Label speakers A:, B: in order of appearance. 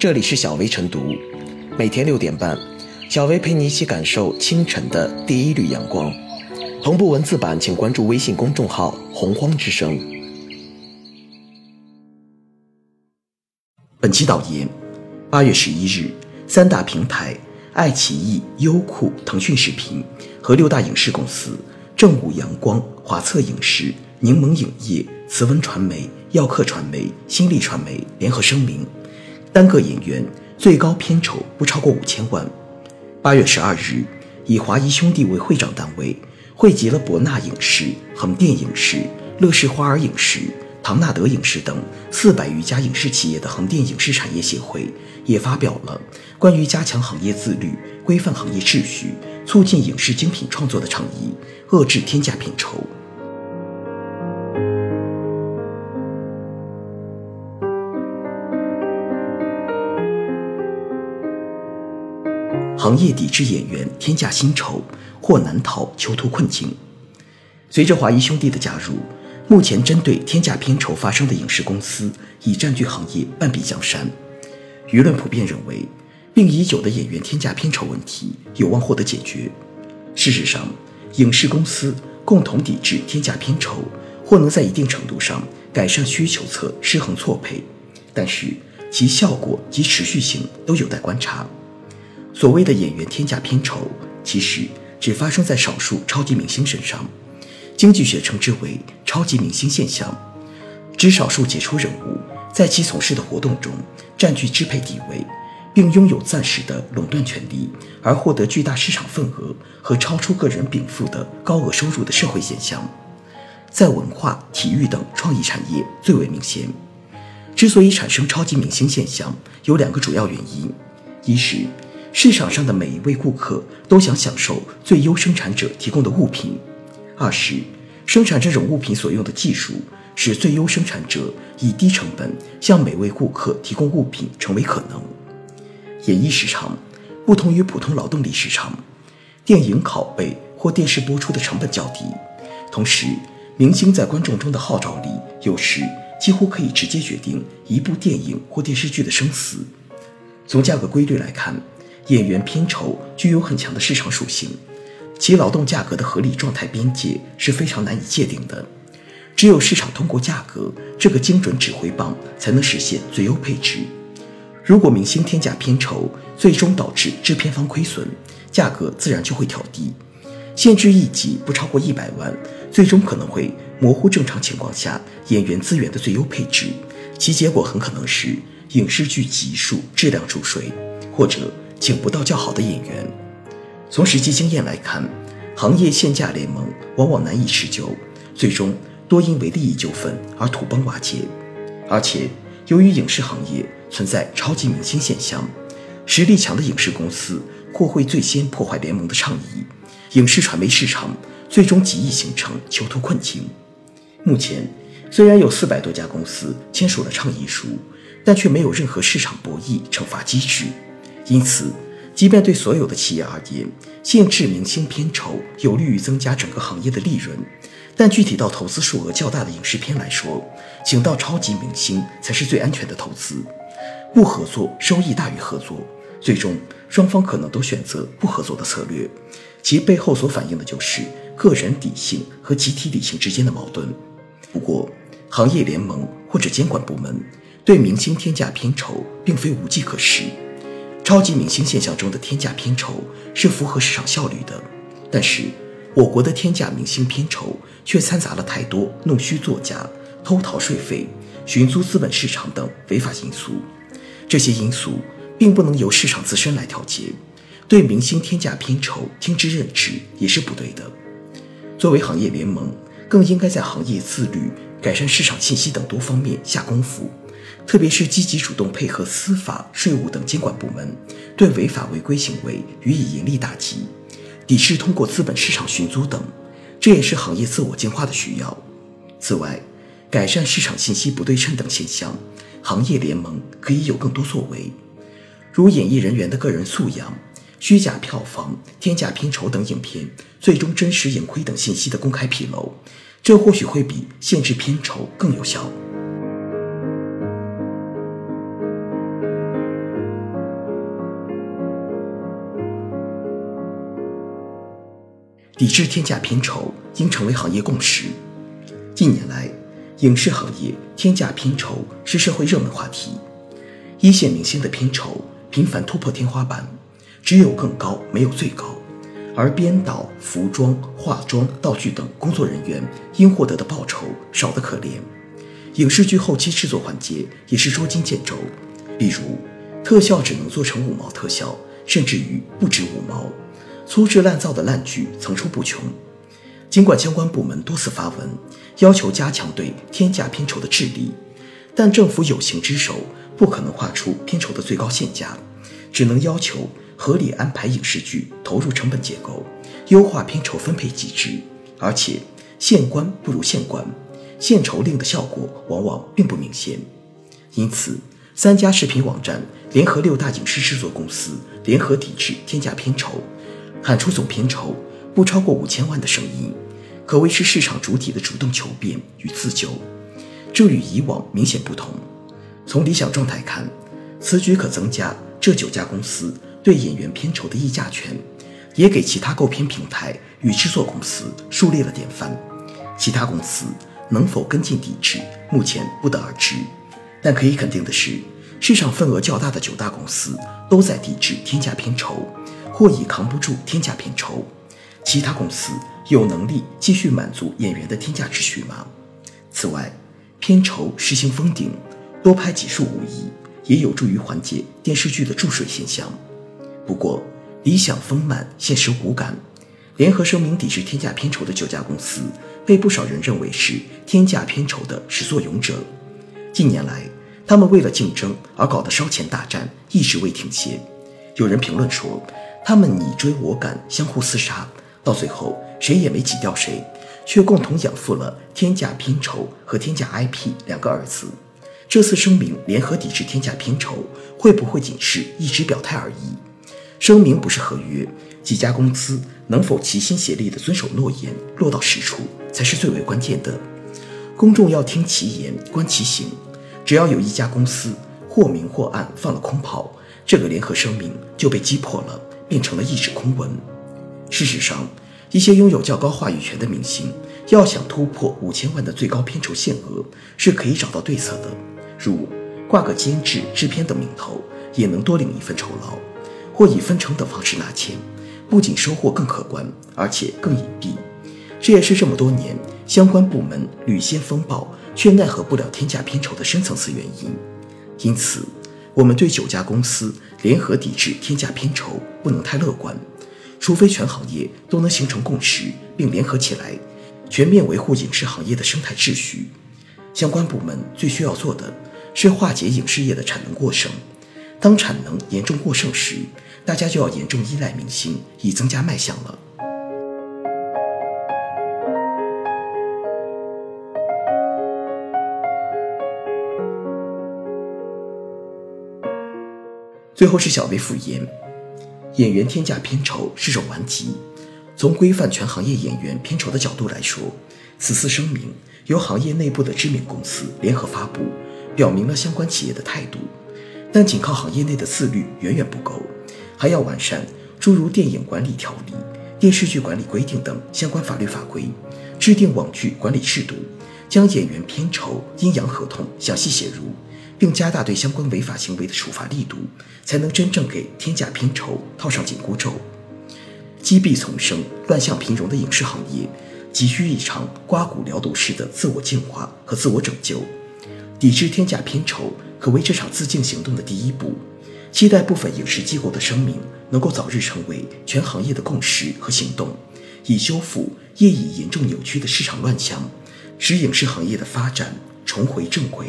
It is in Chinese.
A: 这里是小薇晨读，每天六点半，小薇陪你一起感受清晨的第一缕阳光。同步文字版，请关注微信公众号“洪荒之声”。本期导言：八月十一日，三大平台爱奇艺、优酷、腾讯视频和六大影视公司正午阳光、华策影视、柠檬影业、慈文传媒、耀客传媒、新力传媒联合声明。单个演员最高片酬不超过五千万。八月十二日，以华谊兄弟为会长单位，汇集了博纳影视、横店影视、乐视花儿影视、唐纳德影视等四百余家影视企业的横店影视产业协会，也发表了关于加强行业自律、规范行业秩序、促进影视精品创作的倡议，遏制天价片酬。行业抵制演员天价薪酬，或难逃囚徒困境。随着华谊兄弟的加入，目前针对天价片酬发生的影视公司已占据行业半壁江山。舆论普遍认为，病已久的演员天价片酬问题有望获得解决。事实上，影视公司共同抵制天价片酬，或能在一定程度上改善需求侧失衡错配，但是其效果及持续性都有待观察。所谓的演员天价片酬，其实只发生在少数超级明星身上。经济学称之为“超级明星现象”，指少数杰出人物在其从事的活动中占据支配地位，并拥有暂时的垄断权利，而获得巨大市场份额和超出个人禀赋的高额收入的社会现象。在文化、体育等创意产业最为明显。之所以产生超级明星现象，有两个主要原因：一是市场上的每一位顾客都想享受最优生产者提供的物品。二是，生产这种物品所用的技术，使最优生产者以低成本向每位顾客提供物品成为可能。演艺市场不同于普通劳动力市场，电影拷贝或电视播出的成本较低，同时明星在观众中的号召力有时几乎可以直接决定一部电影或电视剧的生死。从价格规律来看。演员片酬具有很强的市场属性，其劳动价格的合理状态边界是非常难以界定的。只有市场通过价格这个精准指挥棒，才能实现最优配置。如果明星天价片酬最终导致制片方亏损，价格自然就会调低，限制一集不超过一百万，最终可能会模糊正常情况下演员资源的最优配置，其结果很可能是影视剧集数质量注水，或者。请不到较好的演员。从实际经验来看，行业限价联盟往往难以持久，最终多因为利益纠纷而土崩瓦解。而且，由于影视行业存在超级明星现象，实力强的影视公司或会最先破坏联盟的倡议，影视传媒市场最终极易形成囚徒困境。目前，虽然有四百多家公司签署了倡议书，但却没有任何市场博弈惩罚机制。因此，即便对所有的企业而言，限制明星片酬有利于增加整个行业的利润，但具体到投资数额较大的影视片来说，请到超级明星才是最安全的投资。不合作收益大于合作，最终双方可能都选择不合作的策略，其背后所反映的就是个人理性和集体理性之间的矛盾。不过，行业联盟或者监管部门对明星天价片酬并非无计可施。超级明星现象中的天价片酬是符合市场效率的，但是我国的天价明星片酬却掺杂了太多弄虚作假、偷逃税费、寻租资本市场等违法因素。这些因素并不能由市场自身来调节，对明星天价片酬听之任之也是不对的。作为行业联盟，更应该在行业自律、改善市场信息等多方面下功夫。特别是积极主动配合司法、税务等监管部门，对违法违规行为予以严厉打击，抵制通过资本市场寻租等，这也是行业自我净化的需要。此外，改善市场信息不对称等现象，行业联盟可以有更多作为，如演艺人员的个人素养、虚假票房、天价片酬等影片最终真实盈亏等信息的公开披露，这或许会比限制片酬更有效。抵制天价片酬应成为行业共识。近年来，影视行业天价片酬是社会热门话题，一线明星的片酬频繁突破天花板，只有更高，没有最高。而编导、服装、化妆、道具等工作人员应获得的报酬少得可怜。影视剧后期制作环节也是捉襟见肘，比如特效只能做成五毛特效，甚至于不止五毛，粗制滥造的烂剧层出不穷。尽管相关部门多次发文要求加强对天价片酬的治理，但政府有形之手不可能画出片酬的最高限价，只能要求。合理安排影视剧投入成本结构，优化片酬分配机制，而且县官不如县官，限酬令的效果往往并不明显。因此，三家视频网站联合六大影视制作公司联合抵制天价片酬，喊出总片酬不超过五千万的声音，可谓是市场主体的主动求变与自救。这与以往明显不同。从理想状态看，此举可增加这九家公司。对演员片酬的议价权，也给其他购片平台与制作公司树立了典范。其他公司能否跟进抵制，目前不得而知。但可以肯定的是，市场份额较大的九大公司都在抵制天价片酬，或已扛不住天价片酬。其他公司有能力继续满足演员的天价秩序吗？此外，片酬实行封顶，多拍几数无疑，也有助于缓解电视剧的注水现象。不过，理想丰满，现实骨感。联合声明抵制天价片酬的九家公司，被不少人认为是天价片酬的始作俑者。近年来，他们为了竞争而搞的烧钱大战一直未停歇。有人评论说，他们你追我赶，相互厮杀，到最后谁也没挤掉谁，却共同养父了天价片酬和天价 IP 两个儿子。这次声明联合抵制天价片酬，会不会仅是一纸表态而已？声明不是合约，几家公司能否齐心协力地遵守诺言，落到实处才是最为关键的。公众要听其言，观其行。只要有一家公司或明或暗放了空炮，这个联合声明就被击破了，变成了一纸空文。事实上，一些拥有较高话语权的明星，要想突破五千万的最高片酬限额，是可以找到对策的，如挂个监制、制片等名头，也能多领一份酬劳。或以分成等方式拿钱，不仅收获更可观，而且更隐蔽。这也是这么多年相关部门屡掀风暴却奈何不了天价片酬的深层次原因。因此，我们对九家公司联合抵制天价片酬不能太乐观，除非全行业都能形成共识并联合起来，全面维护影视行业的生态秩序。相关部门最需要做的是化解影视业的产能过剩。当产能严重过剩时，大家就要严重依赖明星，以增加卖相了。最后是小薇复言，演员天价片酬是种顽疾。从规范全行业演员片酬的角度来说，此次声明由行业内部的知名公司联合发布，表明了相关企业的态度。但仅靠行业内的自律远远不够，还要完善诸如电影管理条例、电视剧管理规定等相关法律法规，制定网剧管理制度，将演员片酬、阴阳合同详细写入，并加大对相关违法行为的处罚力度，才能真正给天价片酬套上紧箍咒。积弊丛生、乱象频仍的影视行业，急需一场刮骨疗毒式的自我净化和自我拯救，抵制天价片酬。可为这场自净行动的第一步，期待部分影视机构的声明能够早日成为全行业的共识和行动，以修复业已严重扭曲的市场乱象，使影视行业的发展重回正轨。